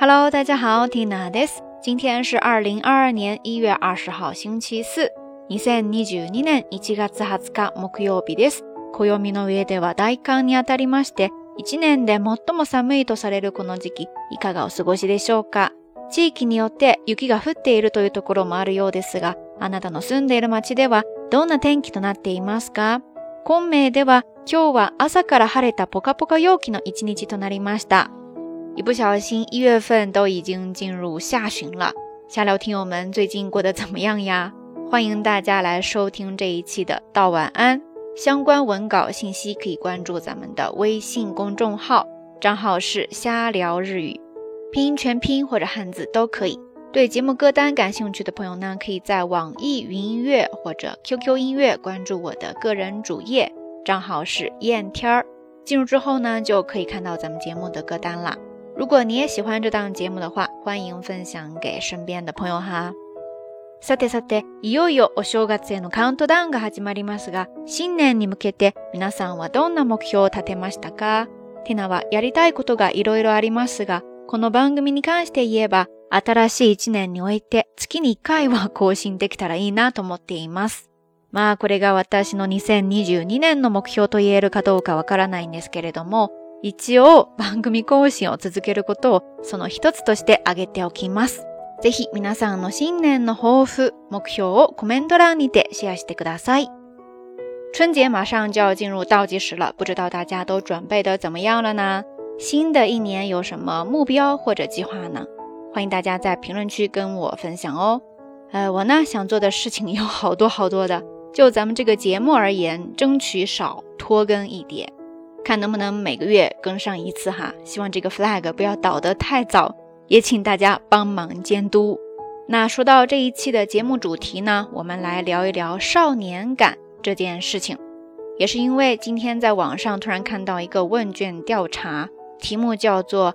Hello，大家好，Tina です。今天是二零二二年一月二十号星期四。2022年1月20日木曜日です。暦の上では大寒にあたりまして、1年で最も寒いとされるこの時期、いかがお過ごしでしょうか地域によって雪が降っているというところもあるようですが、あなたの住んでいる街ではどんな天気となっていますか昆明では今日は朝から晴れたポカポカ陽気の一日となりました。一不小心，一月份都已经进入下旬了。瞎聊，听友们最近过得怎么样呀？欢迎大家来收听这一期的《道晚安》。相关文稿信息可以关注咱们的微信公众号，账号是“瞎聊日语”，拼音全拼或者汉字都可以。对节目歌单感兴趣的朋友呢，可以在网易云音乐或者 QQ 音乐关注我的个人主页，账号是“燕天儿”。进入之后呢，就可以看到咱们节目的歌单了。如果你也喜欢这档节目的话，欢迎分享给身边的朋友哈。さてさて、いよいよお正月へのカウントダウンが始まりますが、新年に向けて皆さんはどんな目標を立てましたかてなはやりたいことがいろいろありますが、この番組に関して言えば、新しい一年において月に1回は更新できたらいいなと思っています。まあこれが私の2022年の目標と言えるかどうかわからないんですけれども、一応番組更新を続けることをその一つとして挙げておきます。ぜひ皆さんの新年の抱負、目標をコメント欄にてシェアしてください。春节马上就要进入倒计时了，不知道大家都准备的怎么样了呢？新的一年有什么目标或者计划呢？欢迎大家在评论区跟我分享哦。呃，我呢想做的事情有好多好多的，就咱们这个节目而言，争取少拖更一点。看能不能每个月更上一次哈，希望这个 flag 不要倒得太早，也请大家帮忙监督。那说到这一期的节目主题呢，我们来聊一聊少年感这件事情。也是因为今天在网上突然看到一个问卷调查，题目叫做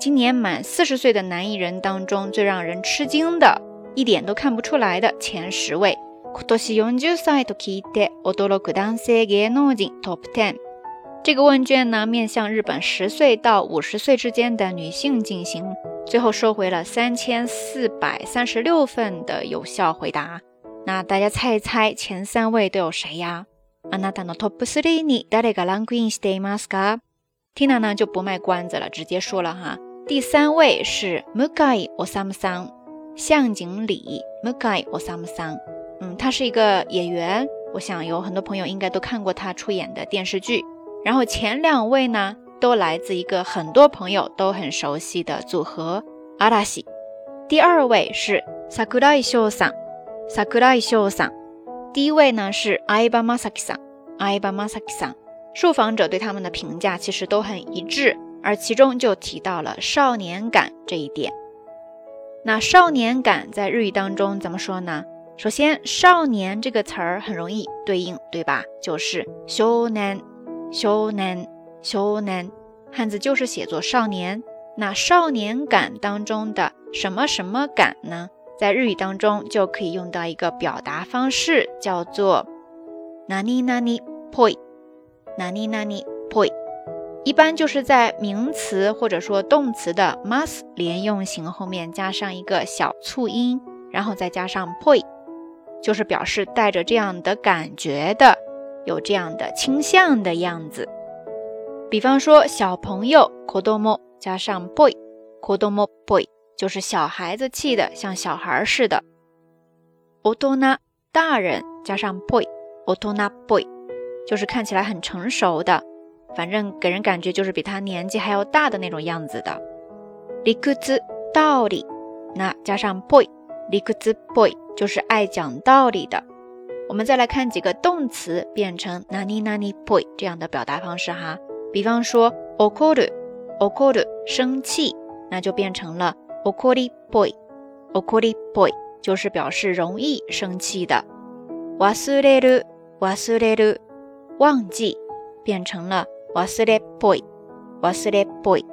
今年满四十岁的男艺人当中最让人吃惊的，一点都看不出来的前十位。今年永久歳と聞いて驚く男性芸能人 Top t e 这个问卷呢，面向日本十岁到五十岁之间的女性进行，最后收回了三千四百三十六份的有效回答。那大家猜一猜，前三位都有谁呀？安娜达诺 Top Three 里，达雷格兰奎斯的玛 t i n a 呢，就不卖关子了，直接说了哈。第三位是 a m 我三木三，向井里木下我三木三。他是一个演员，我想有很多朋友应该都看过他出演的电视剧。然后前两位呢，都来自一个很多朋友都很熟悉的组合阿拉西。第二位是萨库 a 秀桑，萨库 s 秀桑。第一位呢是阿巴 a 萨基桑，阿巴马萨 a 桑。受访者对他们的评价其实都很一致，而其中就提到了少年感这一点。那少年感在日语当中怎么说呢？首先，“少年”这个词儿很容易对应，对吧？就是 “shounen”，“shounen”，“shounen”。汉字就是写作“少年”。那“少年感”当中的什么什么感呢？在日语当中就可以用到一个表达方式，叫做 “nani nani poi”，“nani nani poi”。一般就是在名词或者说动词的 mas 连用型后面加上一个小促音，然后再加上 poi。就是表示带着这样的感觉的，有这样的倾向的样子。比方说，小朋友 kodomo 加上 boy，kodomo boy 就是小孩子气的，像小孩似的。otona 大人加上 boy，otona boy 就是看起来很成熟的，反正给人感觉就是比他年纪还要大的那种样子的。理屈道理，那加上 boy。l i q u boy 就是爱讲道理的。我们再来看几个动词变成 nani nani boy 这样的表达方式哈。比方说，akoru akoru 生气，那就变成了 akoru boy akoru boy 就是表示容易生气的。wasuredo wasuredo 忘记变成了 w a s u r e d boy w a s u r e d boy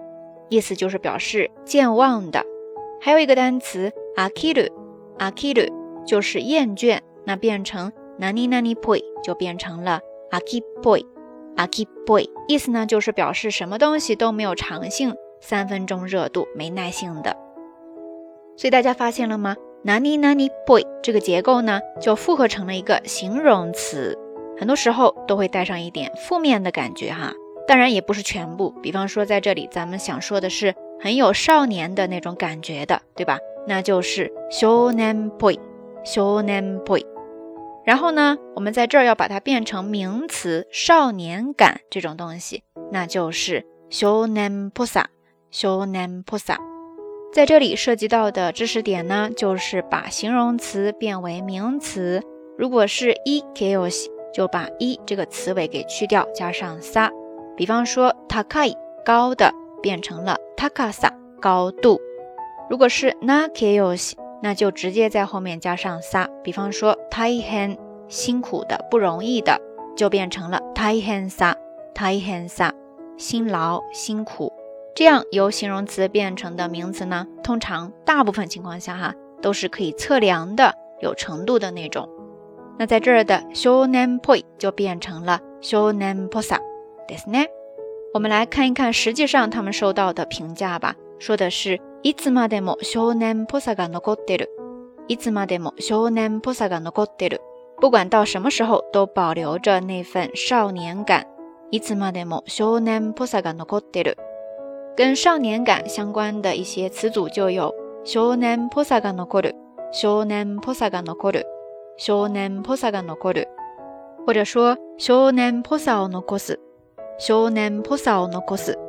意思就是表示健忘的。还有一个单词 akiru。a k i r 就是厌倦，那变成 Nani Nani boy 就变成了 Aki boy，Aki boy 意思呢就是表示什么东西都没有长性，三分钟热度，没耐性的。所以大家发现了吗？Nani Nani boy 这个结构呢就复合成了一个形容词，很多时候都会带上一点负面的感觉哈。当然也不是全部，比方说在这里咱们想说的是很有少年的那种感觉的，对吧？那就是 shonen boy，shonen boy。然后呢，我们在这儿要把它变成名词，少年感这种东西，那就是 shonen posa s 少 n e n posa。在这里涉及到的知识点呢，就是把形容词变为名词，如果是一 kyo，就把一这个词尾给去掉，加上 sa。比方说，takai 高的变成了 takasa 高度。如果是 na k i o 那就直接在后面加上 sa，比方说 tai h e n 辛苦的、不容易的，就变成了 tai h e n s a tai h e n s a 辛劳、辛苦。这样由形容词变成的名词呢，通常大部分情况下哈都是可以测量的、有程度的那种。那在这儿的 s h o n a n poi 就变成了 s h o n a n posa，对不对？我们来看一看，实际上他们收到的评价吧，说的是。いつまでも少年っぽさが残ってる。いつまでも少年っぽさが残ってる。不管到什么时候都保留着那份少年感。いつまでも少年っぽさが残ってる。跟少年感相关的一些词组就有少年っぽさが残る、少年っぽさが残る、少年っぽさが残る。或者说少年っぽさを残す、少年っぽさを残す、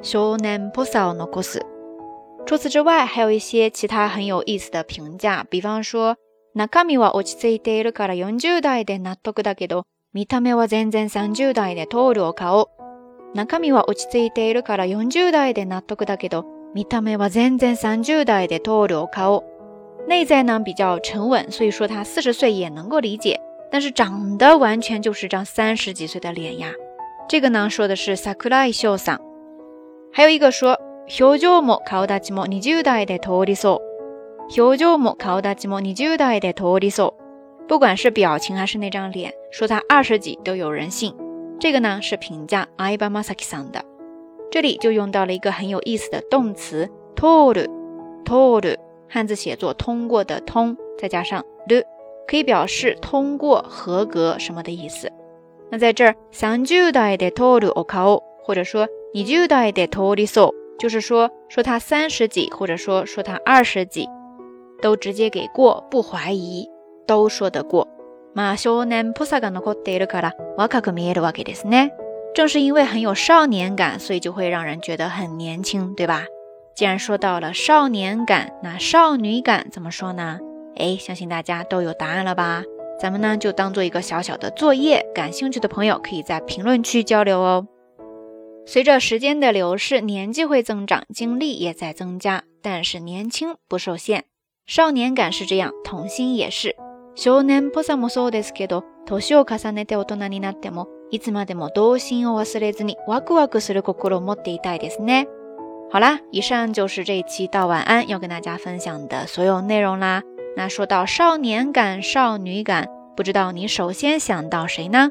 少年っぽさを残す。除此之外，还有一些其他很有意思的评价，比方说，中身は落ち着いているから40代で納得だけど、見た目は全然30代でトールを買おう。中身は落ち着いているから40代で納得だけど、見た目は全然30代でトールを買おう。内在呢比较沉稳，所以说他四十岁也能够理解，但是长得完全就是张三十几岁的脸呀。这个呢说的是 sakurai 秀桑，还有一个说。表情も顔立ちも20代で通りそう。表情も顔立ちも20代で通りそう。不管是表情还是那张脸，说他二十几都有人信。这个呢是评价阿伊巴马斯基桑的。这里就用到了一个很有意思的动词通り。通り汉字写作通过的通，再加上る，可以表示通过、合格什么的意思。那在这儿30代で通りお顔，或者说20代で通りそう。就是说，说他三十几，或者说说他二十几，都直接给过，不怀疑，都说得过。正是因为很有少年感，所以就会让人觉得很年轻，对吧？既然说到了少年感，那少女感怎么说呢？哎，相信大家都有答案了吧？咱们呢就当做一个小小的作业，感兴趣的朋友可以在评论区交流哦。随着时间的流逝，年纪会增长，精力也在增加，但是年轻不受限，少年感是这样，童心也是。少年っぽさもそうですけど、年を重ねて大人になっても、いつまでも童心を忘れずにワクワクする心を持っていいですね。好啦，以上就是这一期到晚安要跟大家分享的所有内容啦。那说到少年感、少女感，不知道你首先想到谁呢？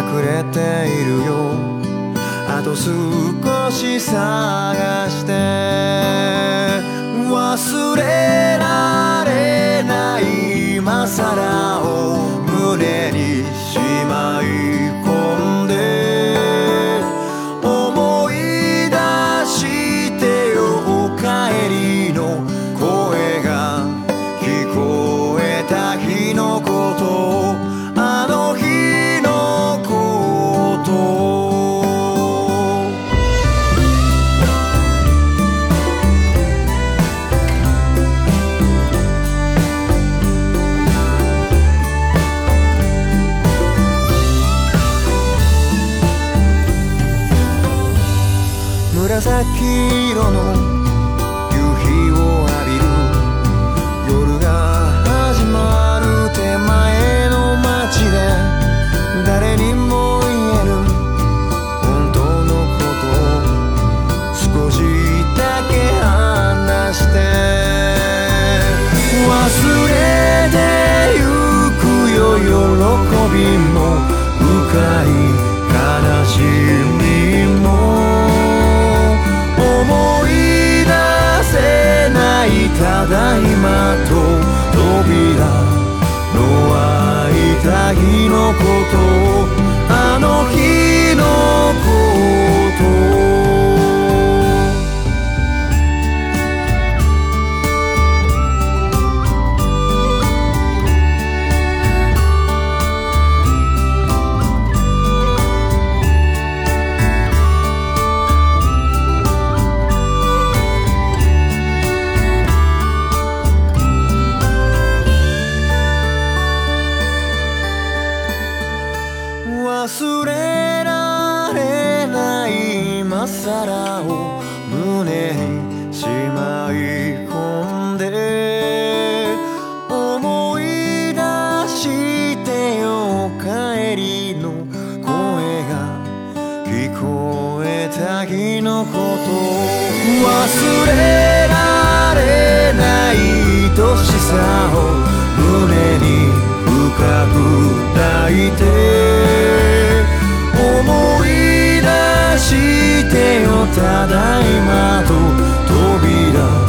隠れているよあと少し探して忘れられない今更を胸にしまい紫色の夕日を浴びる夜が始まる手前の街で誰にも言える本当のことを少しだけ話して忘れてゆくよ喜びも深い悲しいた日のことをた日のこと忘れられない愛しさを胸に深く抱いて思い出してよただいまと扉